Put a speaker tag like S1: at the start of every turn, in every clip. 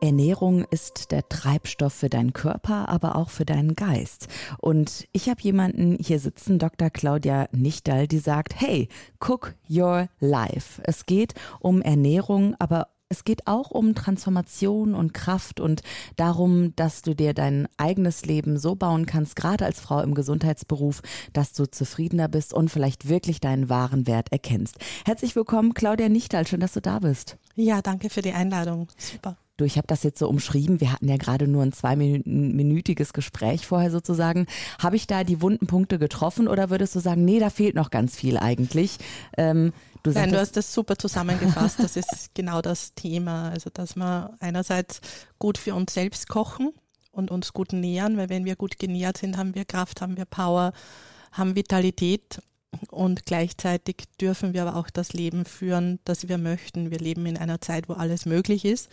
S1: Ernährung ist der Treibstoff für deinen Körper, aber auch für deinen Geist. Und ich habe jemanden hier sitzen, Dr. Claudia Nichtal, die sagt, hey, cook your life. Es geht um Ernährung, aber es geht auch um Transformation und Kraft und darum, dass du dir dein eigenes Leben so bauen kannst, gerade als Frau im Gesundheitsberuf, dass du zufriedener bist und vielleicht wirklich deinen wahren Wert erkennst. Herzlich willkommen, Claudia Nichtal. Schön, dass du da bist.
S2: Ja, danke für die Einladung. Super.
S1: Du, ich habe das jetzt so umschrieben. Wir hatten ja gerade nur ein zweiminütiges Gespräch vorher sozusagen. Habe ich da die wunden Punkte getroffen oder würdest du sagen, nee, da fehlt noch ganz viel eigentlich?
S2: Ähm, du Nein, du hast das super zusammengefasst. Das ist genau das Thema. Also, dass wir einerseits gut für uns selbst kochen und uns gut nähern, weil wenn wir gut genährt sind, haben wir Kraft, haben wir Power, haben Vitalität und gleichzeitig dürfen wir aber auch das Leben führen, das wir möchten. Wir leben in einer Zeit, wo alles möglich ist.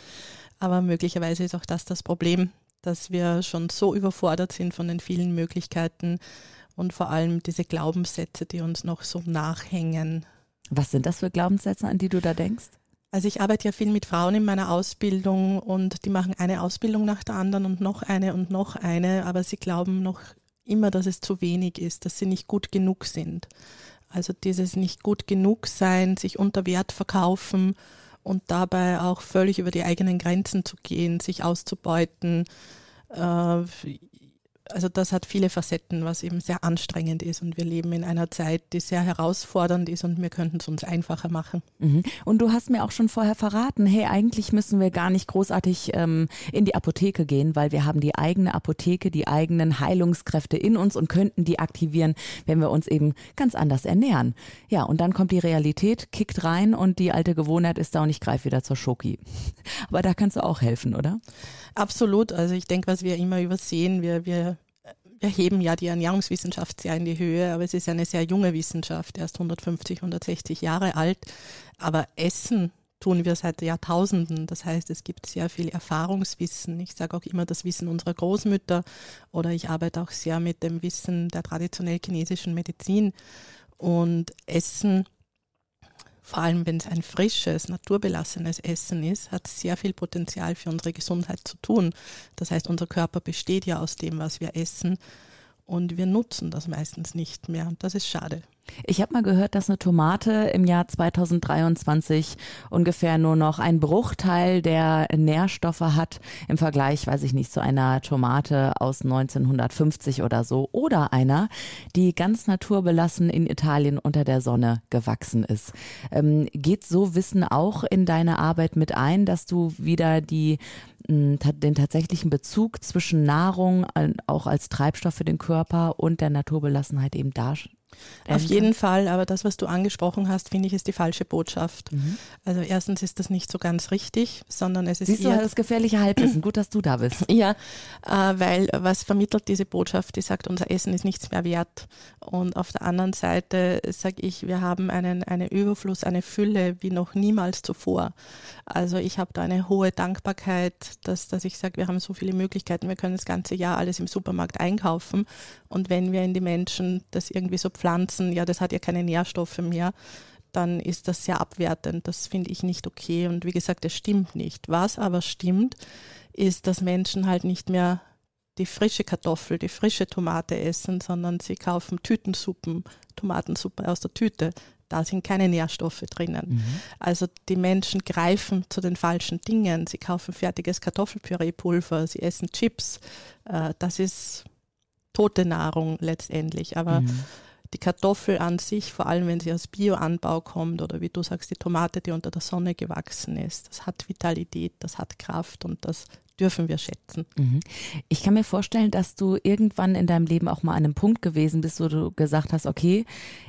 S2: Aber möglicherweise ist auch das das Problem, dass wir schon so überfordert sind von den vielen Möglichkeiten und vor allem diese Glaubenssätze, die uns noch so nachhängen.
S1: Was sind das für Glaubenssätze, an die du da denkst?
S2: Also ich arbeite ja viel mit Frauen in meiner Ausbildung und die machen eine Ausbildung nach der anderen und noch eine und noch eine, aber sie glauben noch immer, dass es zu wenig ist, dass sie nicht gut genug sind. Also dieses nicht gut genug sein, sich unter Wert verkaufen und dabei auch völlig über die eigenen Grenzen zu gehen, sich auszubeuten, äh, also das hat viele Facetten, was eben sehr anstrengend ist. Und wir leben in einer Zeit, die sehr herausfordernd ist und wir könnten es uns einfacher machen.
S1: Mhm. Und du hast mir auch schon vorher verraten, hey, eigentlich müssen wir gar nicht großartig ähm, in die Apotheke gehen, weil wir haben die eigene Apotheke, die eigenen Heilungskräfte in uns und könnten die aktivieren, wenn wir uns eben ganz anders ernähren. Ja, und dann kommt die Realität, kickt rein und die alte Gewohnheit ist da und ich greife wieder zur Schoki. Aber da kannst du auch helfen, oder?
S2: Absolut. Also ich denke, was wir immer übersehen, wir, wir, wir heben ja die Ernährungswissenschaft sehr in die Höhe, aber es ist eine sehr junge Wissenschaft, erst 150, 160 Jahre alt. Aber Essen tun wir seit Jahrtausenden. Das heißt, es gibt sehr viel Erfahrungswissen. Ich sage auch immer das Wissen unserer Großmütter oder ich arbeite auch sehr mit dem Wissen der traditionell chinesischen Medizin. Und Essen vor allem wenn es ein frisches, naturbelassenes Essen ist, hat sehr viel Potenzial für unsere Gesundheit zu tun. Das heißt, unser Körper besteht ja aus dem, was wir essen und wir nutzen das meistens nicht mehr. Das ist schade.
S1: Ich habe mal gehört, dass eine Tomate im Jahr 2023 ungefähr nur noch ein Bruchteil der Nährstoffe hat im Vergleich, weiß ich nicht, zu einer Tomate aus 1950 oder so oder einer, die ganz naturbelassen in Italien unter der Sonne gewachsen ist. Ähm, geht so Wissen auch in deine Arbeit mit ein, dass du wieder die den tatsächlichen Bezug zwischen Nahrung auch als Treibstoff für den Körper und der Naturbelassenheit eben darstellst?
S2: Auf jeden Fall, aber das, was du angesprochen hast, finde ich, ist die falsche Botschaft. Mhm. Also erstens ist das nicht so ganz richtig, sondern es ist
S1: Siehst eher... du, das gefährliche Halbwissen. Gut, dass du da bist.
S2: ja, äh, weil was vermittelt diese Botschaft? Die sagt, unser Essen ist nichts mehr wert. Und auf der anderen Seite sage ich, wir haben einen, einen Überfluss, eine Fülle wie noch niemals zuvor. Also ich habe da eine hohe Dankbarkeit, dass, dass ich sage, wir haben so viele Möglichkeiten, wir können das ganze Jahr alles im Supermarkt einkaufen. Und wenn wir in die Menschen das irgendwie so Pflanzen, ja, das hat ja keine Nährstoffe mehr, dann ist das sehr abwertend. Das finde ich nicht okay. Und wie gesagt, es stimmt nicht. Was aber stimmt, ist, dass Menschen halt nicht mehr die frische Kartoffel, die frische Tomate essen, sondern sie kaufen Tütensuppen, Tomatensuppe aus der Tüte. Da sind keine Nährstoffe drinnen. Mhm. Also die Menschen greifen zu den falschen Dingen. Sie kaufen fertiges Kartoffelpüree-Pulver, sie essen Chips. Äh, das ist tote Nahrung letztendlich. Aber mhm die Kartoffel an sich, vor allem wenn sie aus Bioanbau kommt oder wie du sagst, die Tomate, die unter der Sonne gewachsen ist, das hat Vitalität, das hat Kraft und das dürfen wir schätzen. Mhm.
S1: Ich kann mir vorstellen, dass du irgendwann in deinem Leben auch mal an einem Punkt gewesen bist, wo du gesagt hast, okay,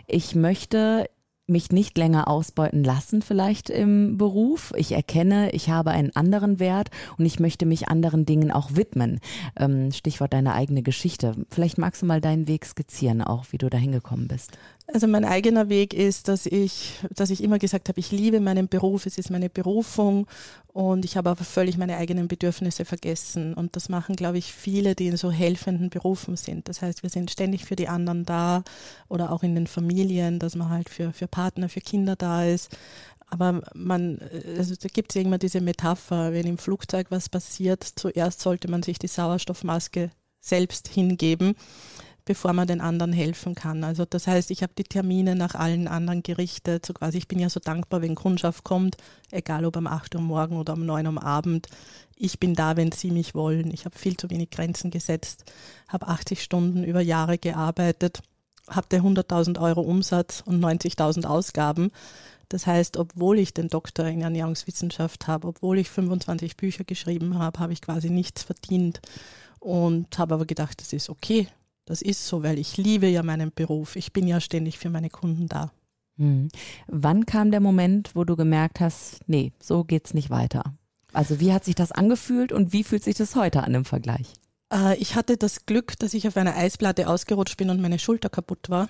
S1: ich möchte mich nicht länger ausbeuten lassen vielleicht im Beruf. Ich erkenne, ich habe einen anderen Wert und ich möchte mich anderen Dingen auch widmen. Ähm, Stichwort deine eigene Geschichte. Vielleicht magst du mal deinen Weg skizzieren, auch wie du da hingekommen bist.
S2: Also mein eigener Weg ist, dass ich, dass ich immer gesagt habe, ich liebe meinen Beruf, es ist meine Berufung und ich habe aber völlig meine eigenen Bedürfnisse vergessen. Und das machen, glaube ich, viele, die in so helfenden Berufen sind. Das heißt, wir sind ständig für die anderen da oder auch in den Familien, dass man halt für, für Partner, für Kinder da ist. Aber man, also da gibt es immer diese Metapher, wenn im Flugzeug was passiert, zuerst sollte man sich die Sauerstoffmaske selbst hingeben bevor man den anderen helfen kann. Also das heißt, ich habe die Termine nach allen anderen gerichtet. So quasi, ich bin ja so dankbar, wenn Kundschaft kommt, egal ob um 8 Uhr morgen oder um 9 Uhr am Abend. Ich bin da, wenn sie mich wollen. Ich habe viel zu wenig Grenzen gesetzt, habe 80 Stunden über Jahre gearbeitet, hatte 100.000 Euro Umsatz und 90.000 Ausgaben. Das heißt, obwohl ich den Doktor in Ernährungswissenschaft habe, obwohl ich 25 Bücher geschrieben habe, habe ich quasi nichts verdient und habe aber gedacht, das ist okay. Das ist so, weil ich liebe ja meinen Beruf. Ich bin ja ständig für meine Kunden da.
S1: Hm. Wann kam der Moment, wo du gemerkt hast, nee, so geht's nicht weiter? Also wie hat sich das angefühlt und wie fühlt sich das heute an im Vergleich?
S2: Äh, ich hatte das Glück, dass ich auf einer Eisplatte ausgerutscht bin und meine Schulter kaputt war.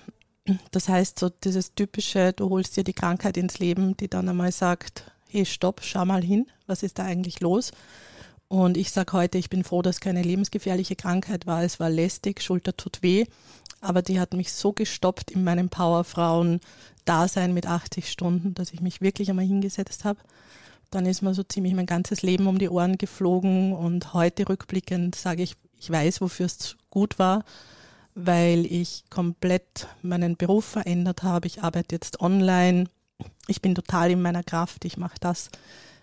S2: Das heißt, so dieses typische, du holst dir die Krankheit ins Leben, die dann einmal sagt, hey, stopp, schau mal hin, was ist da eigentlich los? Und ich sage heute, ich bin froh, dass keine lebensgefährliche Krankheit war. Es war lästig, Schulter tut weh, aber die hat mich so gestoppt in meinem Powerfrauen-Dasein mit 80 Stunden, dass ich mich wirklich einmal hingesetzt habe. Dann ist mir so ziemlich mein ganzes Leben um die Ohren geflogen und heute rückblickend sage ich, ich weiß, wofür es gut war, weil ich komplett meinen Beruf verändert habe. Ich arbeite jetzt online. Ich bin total in meiner Kraft. Ich mache das,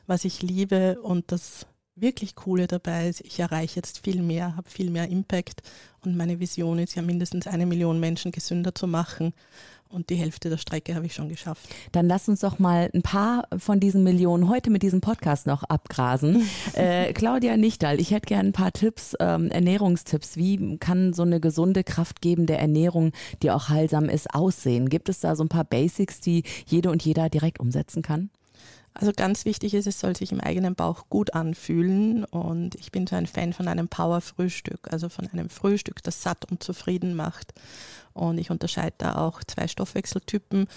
S2: was ich liebe und das wirklich Coole dabei ist, ich erreiche jetzt viel mehr, habe viel mehr Impact und meine Vision ist ja mindestens eine Million Menschen gesünder zu machen. Und die Hälfte der Strecke habe ich schon geschafft.
S1: Dann lass uns doch mal ein paar von diesen Millionen heute mit diesem Podcast noch abgrasen. äh, Claudia Nichtal, ich hätte gerne ein paar Tipps, ähm, Ernährungstipps. Wie kann so eine gesunde, kraftgebende Ernährung, die auch heilsam ist, aussehen? Gibt es da so ein paar Basics, die jede und jeder direkt umsetzen kann?
S2: Also ganz wichtig ist, es soll sich im eigenen Bauch gut anfühlen und ich bin so ein Fan von einem Power-Frühstück, also von einem Frühstück, das satt und zufrieden macht. Und ich unterscheide da auch zwei Stoffwechseltypen,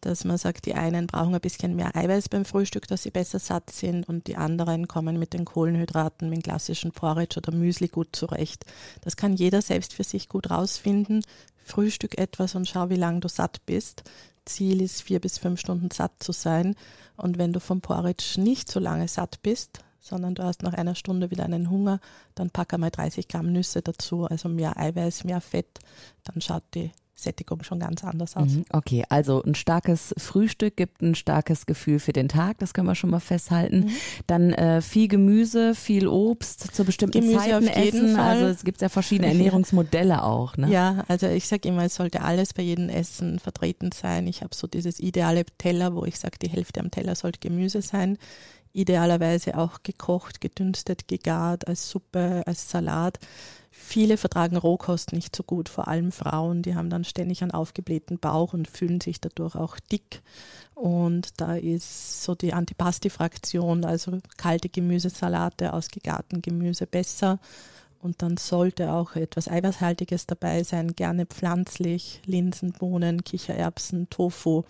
S2: dass man sagt, die einen brauchen ein bisschen mehr Eiweiß beim Frühstück, dass sie besser satt sind und die anderen kommen mit den Kohlenhydraten, mit klassischen Porridge oder Müsli gut zurecht. Das kann jeder selbst für sich gut rausfinden. Frühstück etwas und schau, wie lange du satt bist. Ziel ist, vier bis fünf Stunden satt zu sein. Und wenn du vom Porridge nicht so lange satt bist, sondern du hast nach einer Stunde wieder einen Hunger, dann pack einmal 30 Gramm Nüsse dazu, also mehr Eiweiß, mehr Fett, dann schaut die Sättigung schon ganz anders aus. Mhm,
S1: okay, also ein starkes Frühstück gibt ein starkes Gefühl für den Tag, das können wir schon mal festhalten. Mhm. Dann äh, viel Gemüse, viel Obst zu bestimmten Gemüse Zeiten essen. Fall. Also es gibt ja verschiedene Ernährungsmodelle auch. Ne?
S2: Ja, also ich sage immer, es sollte alles bei jedem Essen vertreten sein. Ich habe so dieses ideale Teller, wo ich sage, die Hälfte am Teller sollte Gemüse sein. Idealerweise auch gekocht, gedünstet, gegart, als Suppe, als Salat Viele vertragen Rohkost nicht so gut, vor allem Frauen, die haben dann ständig einen aufgeblähten Bauch und fühlen sich dadurch auch dick. Und da ist so die Antipasti-Fraktion, also kalte Gemüsesalate aus gegarten Gemüse besser. Und dann sollte auch etwas Eiweißhaltiges dabei sein, gerne pflanzlich, Linsen, Bohnen, Kichererbsen, Tofu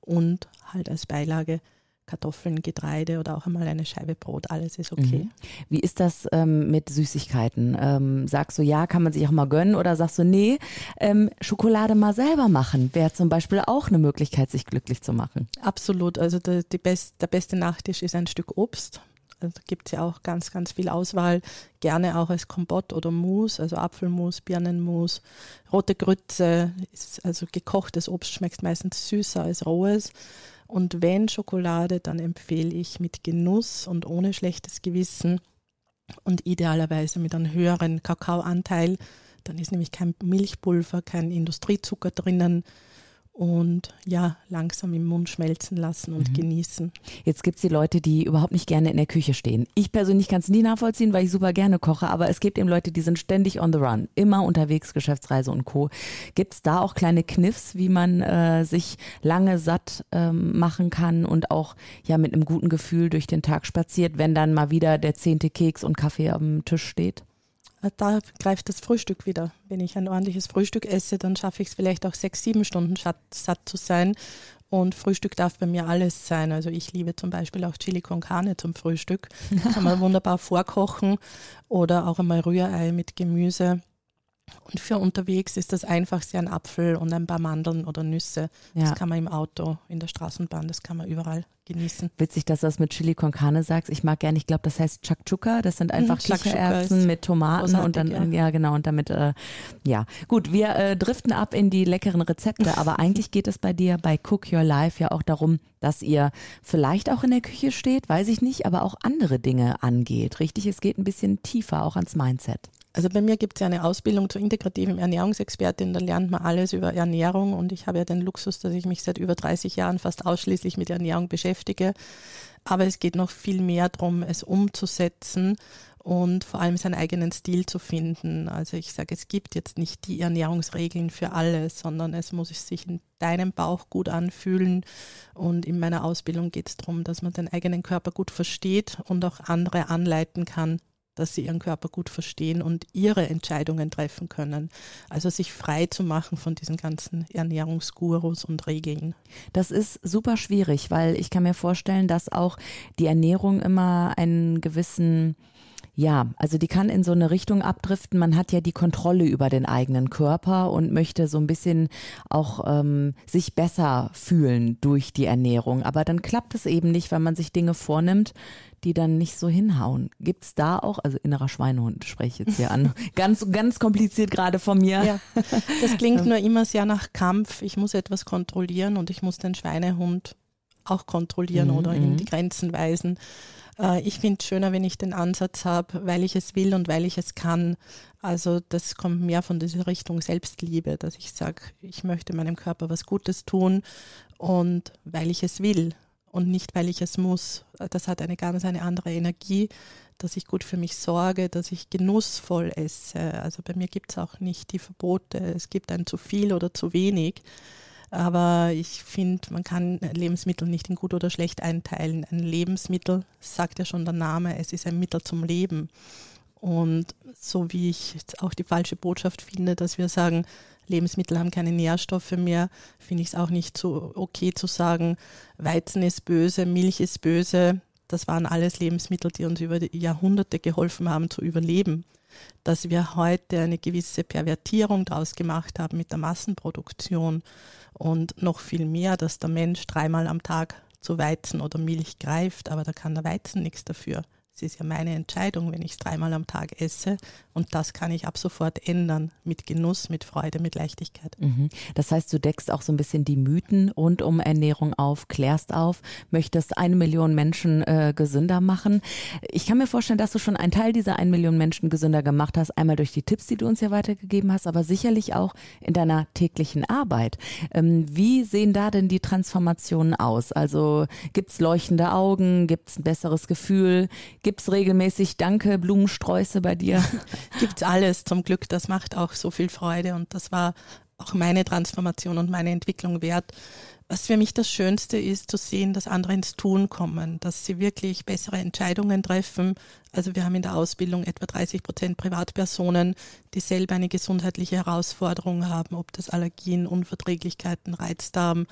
S2: und halt als Beilage Kartoffeln, Getreide oder auch einmal eine Scheibe Brot, alles ist okay. Mhm.
S1: Wie ist das ähm, mit Süßigkeiten? Ähm, sagst du, ja, kann man sich auch mal gönnen oder sagst du, nee, ähm, Schokolade mal selber machen wäre zum Beispiel auch eine Möglichkeit, sich glücklich zu machen?
S2: Absolut, also der, die best, der beste Nachtisch ist ein Stück Obst. Also da gibt es ja auch ganz, ganz viel Auswahl. Gerne auch als Kompott oder Mousse, also Apfelmus, Birnenmus, rote Grütze, ist also gekochtes Obst schmeckt meistens süßer als rohes. Und wenn Schokolade, dann empfehle ich mit Genuss und ohne schlechtes Gewissen und idealerweise mit einem höheren Kakaoanteil. Dann ist nämlich kein Milchpulver, kein Industriezucker drinnen, und ja, langsam im Mund schmelzen lassen und mhm. genießen.
S1: Jetzt gibt es die Leute, die überhaupt nicht gerne in der Küche stehen. Ich persönlich kann es nie nachvollziehen, weil ich super gerne koche, aber es gibt eben Leute, die sind ständig on the run, immer unterwegs, Geschäftsreise und Co. Gibt es da auch kleine Kniffs, wie man äh, sich lange satt ähm, machen kann und auch ja mit einem guten Gefühl durch den Tag spaziert, wenn dann mal wieder der zehnte Keks und Kaffee am Tisch steht?
S2: Da greift das Frühstück wieder. Wenn ich ein ordentliches Frühstück esse, dann schaffe ich es vielleicht auch sechs, sieben Stunden satt zu sein. Und Frühstück darf bei mir alles sein. Also ich liebe zum Beispiel auch Chili con Carne zum Frühstück. Kann man wunderbar vorkochen oder auch einmal Rührei mit Gemüse. Und für unterwegs ist das einfachste ein Apfel und ein paar Mandeln oder Nüsse. Ja. Das kann man im Auto, in der Straßenbahn, das kann man überall genießen.
S1: Witzig, dass du das mit Chili con Carne sagst. Ich mag gerne, ich glaube, das heißt Chakchuka. Das sind einfach mhm, Kichererbsen mit Tomaten und dann, ja. ja. genau, und damit, äh, ja. Gut, wir äh, driften ab in die leckeren Rezepte, aber eigentlich geht es bei dir bei Cook Your Life ja auch darum, dass ihr vielleicht auch in der Küche steht, weiß ich nicht, aber auch andere Dinge angeht. Richtig, es geht ein bisschen tiefer auch ans Mindset.
S2: Also bei mir gibt es ja eine Ausbildung zur integrativen Ernährungsexpertin, da lernt man alles über Ernährung und ich habe ja den Luxus, dass ich mich seit über 30 Jahren fast ausschließlich mit Ernährung beschäftige. Aber es geht noch viel mehr darum, es umzusetzen und vor allem seinen eigenen Stil zu finden. Also ich sage, es gibt jetzt nicht die Ernährungsregeln für alle, sondern es muss sich in deinem Bauch gut anfühlen. Und in meiner Ausbildung geht es darum, dass man den eigenen Körper gut versteht und auch andere anleiten kann, dass sie ihren Körper gut verstehen und ihre Entscheidungen treffen können. Also sich frei zu machen von diesen ganzen Ernährungsgurus und Regeln.
S1: Das ist super schwierig, weil ich kann mir vorstellen, dass auch die Ernährung immer einen gewissen ja, also die kann in so eine Richtung abdriften. Man hat ja die Kontrolle über den eigenen Körper und möchte so ein bisschen auch ähm, sich besser fühlen durch die Ernährung. Aber dann klappt es eben nicht, weil man sich Dinge vornimmt, die dann nicht so hinhauen. Gibt es da auch, also innerer Schweinehund spreche ich jetzt hier an, ganz, ganz kompliziert gerade von mir. Ja,
S2: das klingt nur immer sehr nach Kampf. Ich muss etwas kontrollieren und ich muss den Schweinehund auch kontrollieren mhm. oder in mhm. die Grenzen weisen. Äh, ich finde es schöner, wenn ich den Ansatz habe, weil ich es will und weil ich es kann. Also das kommt mehr von dieser Richtung Selbstliebe, dass ich sage, ich möchte meinem Körper was Gutes tun und weil ich es will und nicht weil ich es muss. Das hat eine ganz eine andere Energie, dass ich gut für mich sorge, dass ich genussvoll esse. Also bei mir gibt es auch nicht die Verbote, es gibt ein zu viel oder zu wenig. Aber ich finde, man kann Lebensmittel nicht in gut oder schlecht einteilen. Ein Lebensmittel, sagt ja schon der Name, es ist ein Mittel zum Leben. Und so wie ich auch die falsche Botschaft finde, dass wir sagen, Lebensmittel haben keine Nährstoffe mehr, finde ich es auch nicht so okay zu sagen, Weizen ist böse, Milch ist böse. Das waren alles Lebensmittel, die uns über die Jahrhunderte geholfen haben zu überleben dass wir heute eine gewisse Pervertierung daraus gemacht haben mit der Massenproduktion und noch viel mehr, dass der Mensch dreimal am Tag zu Weizen oder Milch greift, aber da kann der Weizen nichts dafür. Es ist ja meine Entscheidung, wenn ich es dreimal am Tag esse. Und das kann ich ab sofort ändern. Mit Genuss, mit Freude, mit Leichtigkeit.
S1: Mhm. Das heißt, du deckst auch so ein bisschen die Mythen rund um Ernährung auf, klärst auf, möchtest eine Million Menschen äh, gesünder machen. Ich kann mir vorstellen, dass du schon einen Teil dieser eine Million Menschen gesünder gemacht hast. Einmal durch die Tipps, die du uns ja weitergegeben hast, aber sicherlich auch in deiner täglichen Arbeit. Ähm, wie sehen da denn die Transformationen aus? Also gibt es leuchtende Augen? Gibt es ein besseres Gefühl? Gibt es regelmäßig Danke, Blumensträuße bei dir?
S2: Gibt es alles zum Glück. Das macht auch so viel Freude und das war auch meine Transformation und meine Entwicklung wert. Was für mich das Schönste ist, zu sehen, dass andere ins Tun kommen, dass sie wirklich bessere Entscheidungen treffen. Also wir haben in der Ausbildung etwa 30 Prozent Privatpersonen, die selber eine gesundheitliche Herausforderung haben, ob das Allergien, Unverträglichkeiten, Reizdarm,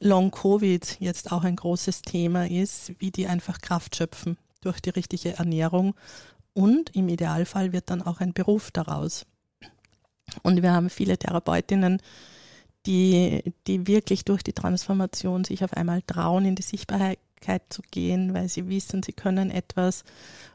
S2: Long-Covid jetzt auch ein großes Thema ist, wie die einfach Kraft schöpfen durch die richtige Ernährung und im Idealfall wird dann auch ein Beruf daraus. Und wir haben viele Therapeutinnen, die, die wirklich durch die Transformation sich auf einmal trauen, in die Sichtbarkeit zu gehen, weil sie wissen, sie können etwas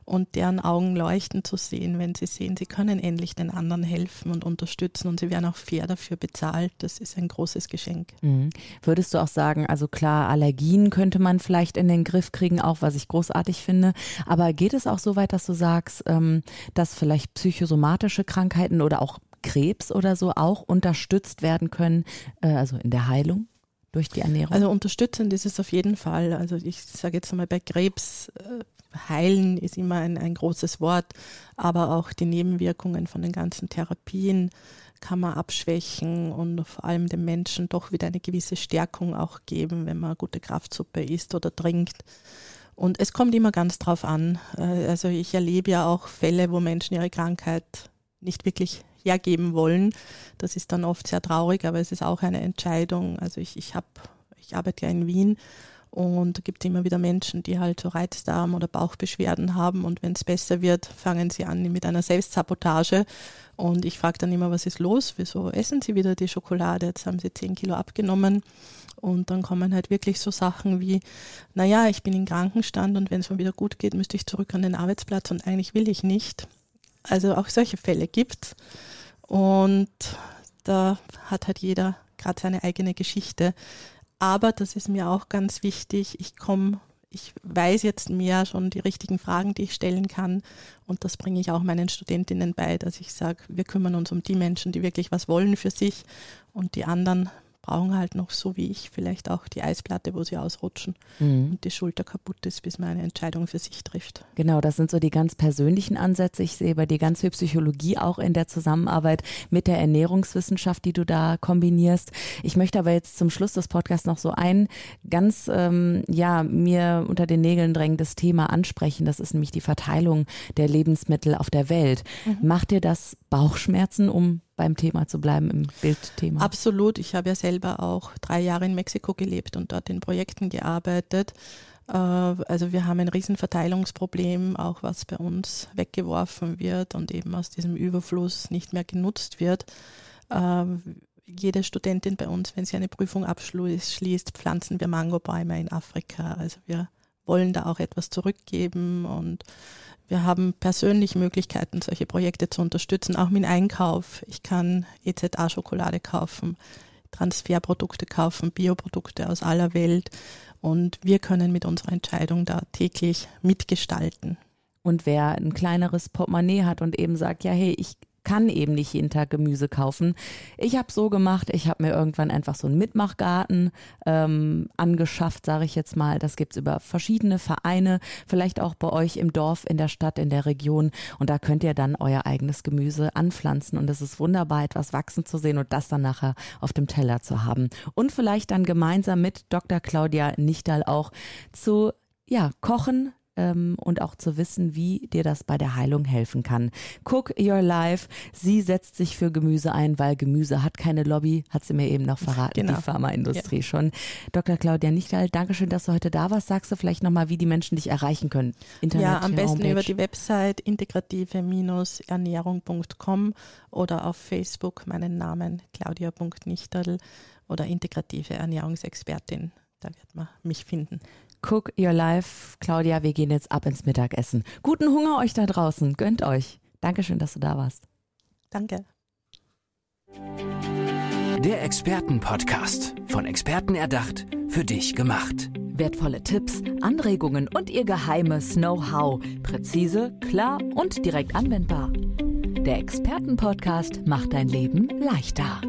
S2: und deren Augen leuchten zu sehen, wenn sie sehen, sie können endlich den anderen helfen und unterstützen und sie werden auch fair dafür bezahlt. Das ist ein großes Geschenk.
S1: Mhm. Würdest du auch sagen, also klar, Allergien könnte man vielleicht in den Griff kriegen, auch was ich großartig finde, aber geht es auch so weit, dass du sagst, ähm, dass vielleicht psychosomatische Krankheiten oder auch Krebs oder so auch unterstützt werden können, äh, also in der Heilung? Durch die Ernährung?
S2: Also unterstützend ist es auf jeden Fall. Also ich sage jetzt einmal bei Krebs, äh, heilen ist immer ein, ein großes Wort, aber auch die Nebenwirkungen von den ganzen Therapien kann man abschwächen und vor allem dem Menschen doch wieder eine gewisse Stärkung auch geben, wenn man gute Kraftsuppe isst oder trinkt. Und es kommt immer ganz drauf an. Äh, also ich erlebe ja auch Fälle, wo Menschen ihre Krankheit nicht wirklich hergeben wollen. Das ist dann oft sehr traurig, aber es ist auch eine Entscheidung. Also ich, ich habe, ich arbeite ja in Wien und es gibt immer wieder Menschen, die halt so Reizdarm- oder Bauchbeschwerden haben und wenn es besser wird, fangen sie an mit einer Selbstsabotage. Und ich frage dann immer, was ist los? Wieso essen sie wieder die Schokolade? Jetzt haben sie 10 Kilo abgenommen. Und dann kommen halt wirklich so Sachen wie, naja, ich bin in Krankenstand und wenn es mir wieder gut geht, müsste ich zurück an den Arbeitsplatz und eigentlich will ich nicht. Also auch solche Fälle gibt Und da hat halt jeder gerade seine eigene Geschichte. Aber das ist mir auch ganz wichtig. Ich komme, ich weiß jetzt mehr schon die richtigen Fragen, die ich stellen kann. Und das bringe ich auch meinen Studentinnen bei, dass ich sage, wir kümmern uns um die Menschen, die wirklich was wollen für sich. Und die anderen brauchen halt noch so wie ich vielleicht auch die Eisplatte, wo sie ausrutschen mhm. und die Schulter kaputt ist, bis man eine Entscheidung für sich trifft.
S1: Genau, das sind so die ganz persönlichen Ansätze. Ich sehe bei dir ganz viel Psychologie auch in der Zusammenarbeit mit der Ernährungswissenschaft, die du da kombinierst. Ich möchte aber jetzt zum Schluss des Podcasts noch so ein ganz, ähm, ja, mir unter den Nägeln drängendes Thema ansprechen. Das ist nämlich die Verteilung der Lebensmittel auf der Welt. Mhm. Macht dir das Bauchschmerzen, um beim Thema zu bleiben, im Bildthema.
S2: Absolut. Ich habe ja selber auch drei Jahre in Mexiko gelebt und dort in Projekten gearbeitet. Äh, also wir haben ein Riesenverteilungsproblem, auch was bei uns weggeworfen wird und eben aus diesem Überfluss nicht mehr genutzt wird. Äh, jede Studentin bei uns, wenn sie eine Prüfung abschließt, pflanzen wir Mangobäume in Afrika. Also wir wollen da auch etwas zurückgeben und wir haben persönlich Möglichkeiten, solche Projekte zu unterstützen, auch mit Einkauf. Ich kann EZA-Schokolade kaufen, Transferprodukte kaufen, Bioprodukte aus aller Welt und wir können mit unserer Entscheidung da täglich mitgestalten.
S1: Und wer ein kleineres Portemonnaie hat und eben sagt, ja, hey, ich kann eben nicht jeden Tag Gemüse kaufen. Ich habe so gemacht, ich habe mir irgendwann einfach so einen Mitmachgarten ähm, angeschafft, sage ich jetzt mal. Das gibt's über verschiedene Vereine, vielleicht auch bei euch im Dorf, in der Stadt, in der Region. Und da könnt ihr dann euer eigenes Gemüse anpflanzen. Und es ist wunderbar, etwas wachsen zu sehen und das dann nachher auf dem Teller zu haben. Und vielleicht dann gemeinsam mit Dr. Claudia Nichtal auch zu ja, kochen, ähm, und auch zu wissen, wie dir das bei der Heilung helfen kann. Cook Your Life. Sie setzt sich für Gemüse ein, weil Gemüse hat keine Lobby, hat sie mir eben noch verraten, genau. die Pharmaindustrie ja. schon. Dr. Claudia Nichtal, Dankeschön, dass du heute da warst. Sagst du vielleicht nochmal, wie die Menschen dich erreichen können?
S2: Internet, ja, am besten Homepage. über die Website integrative-ernährung.com oder auf Facebook meinen Namen claudia.nichtal oder integrative Ernährungsexpertin. Da wird man mich finden.
S1: Cook Your Life. Claudia, wir gehen jetzt ab ins Mittagessen. Guten Hunger euch da draußen. Gönnt euch. Dankeschön, dass du da warst.
S2: Danke.
S3: Der Expertenpodcast. Von Experten erdacht, für dich gemacht.
S1: Wertvolle Tipps, Anregungen und ihr geheimes Know-how. Präzise, klar und direkt anwendbar. Der Expertenpodcast macht dein Leben leichter.